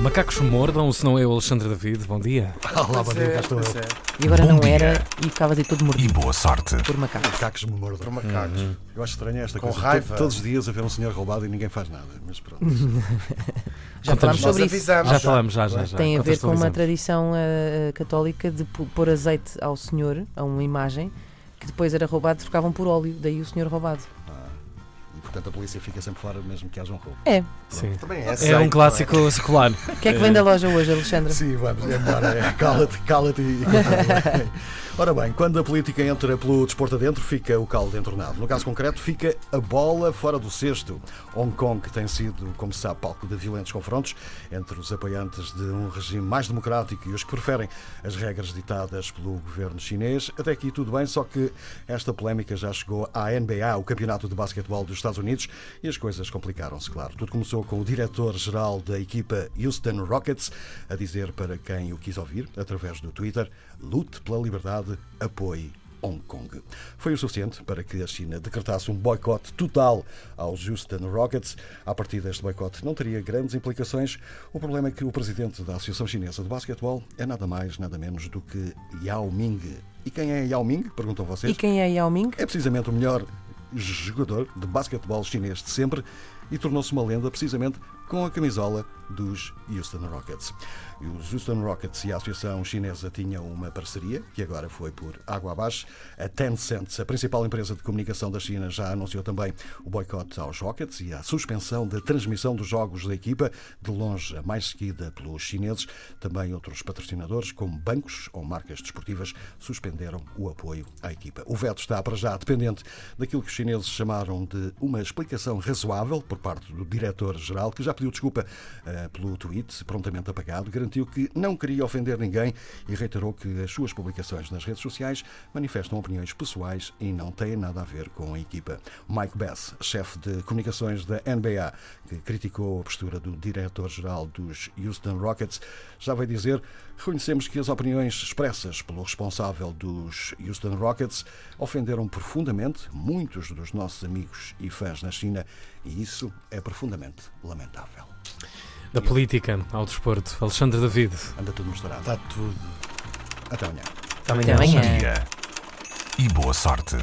Macacos mordam, se não é o Alexandre David. Bom dia. Olá, bom dia, cá estou eu. E agora Bom não dia. era e ficavas aí todo E mordido boa sorte. por macacos. Macacos me mordam. Por macacos. Eu acho estranho esta Com coisa. raiva. To- Todos os dias haver um senhor roubado e ninguém faz nada. Mas pronto. Já falámos Nós sobre isso. avisamos. Já falamos, já, já. já. Tem a ver com uma Contextualizamos. tradição eh, católica de pu- pôr azeite ao senhor, a uma imagem, que depois era roubado e trocavam por óleo. Daí o senhor roubado. Portanto a polícia fica sempre fora, mesmo que haja um roubo. É. Sim. Também é É um clássico secular. O que é que vem da loja hoje, Alexandre? Sim, vamos, é. É, cala-te, cala-te Ora bem, quando a política entra pelo desporto adentro, fica o caldo entornado. No caso concreto, fica a bola fora do cesto. Hong Kong tem sido, como se sabe, palco de violentos confrontos entre os apoiantes de um regime mais democrático e os que preferem as regras ditadas pelo governo chinês. Até aqui tudo bem, só que esta polémica já chegou à NBA, o Campeonato de Basquetebol dos Estados Unidos, e as coisas complicaram-se, claro. Tudo começou com o diretor-geral da equipa Houston Rockets a dizer para quem o quis ouvir, através do Twitter, lute pela liberdade, apoie Hong Kong. Foi o suficiente para que a China decretasse um boicote total aos Houston Rockets. A partir deste boicote não teria grandes implicações. O problema é que o presidente da Associação Chinesa de Basquetebol é nada mais, nada menos do que Yao Ming. E quem é Yao Ming? Perguntam vocês. E quem é Yao Ming? É precisamente o melhor jogador de basquetebol chinês de sempre e tornou-se uma lenda precisamente com a camisola dos Houston Rockets. E os Houston Rockets e a Associação Chinesa tinham uma parceria que agora foi por água abaixo. A Tencent, a principal empresa de comunicação da China, já anunciou também o boicote aos Rockets e a suspensão da transmissão dos jogos da equipa, de longe a mais seguida pelos chineses. Também outros patrocinadores, como bancos ou marcas desportivas, suspenderam o apoio à equipa. O veto está para já dependente daquilo que os chineses chamaram de uma explicação razoável por parte do diretor-geral, que já pediu desculpa eh, pelo tweet, prontamente apagado, garantiu que não queria ofender ninguém e reiterou que as suas publicações nas redes sociais manifestam opiniões pessoais e não têm nada a ver com a equipa. Mike Bass, chefe de comunicações da NBA, que criticou a postura do diretor-geral dos Houston Rockets, já vai dizer: reconhecemos que as opiniões expressas pelo responsável dos Houston Rockets ofenderam profundamente muitos dos nossos amigos e fãs na China e isso é profundamente lamentável. Da política ao desporto. Alexandre David. Anda tudo misturado. Está tudo. Até amanhã. Até Até amanhã. Bom dia. E boa sorte.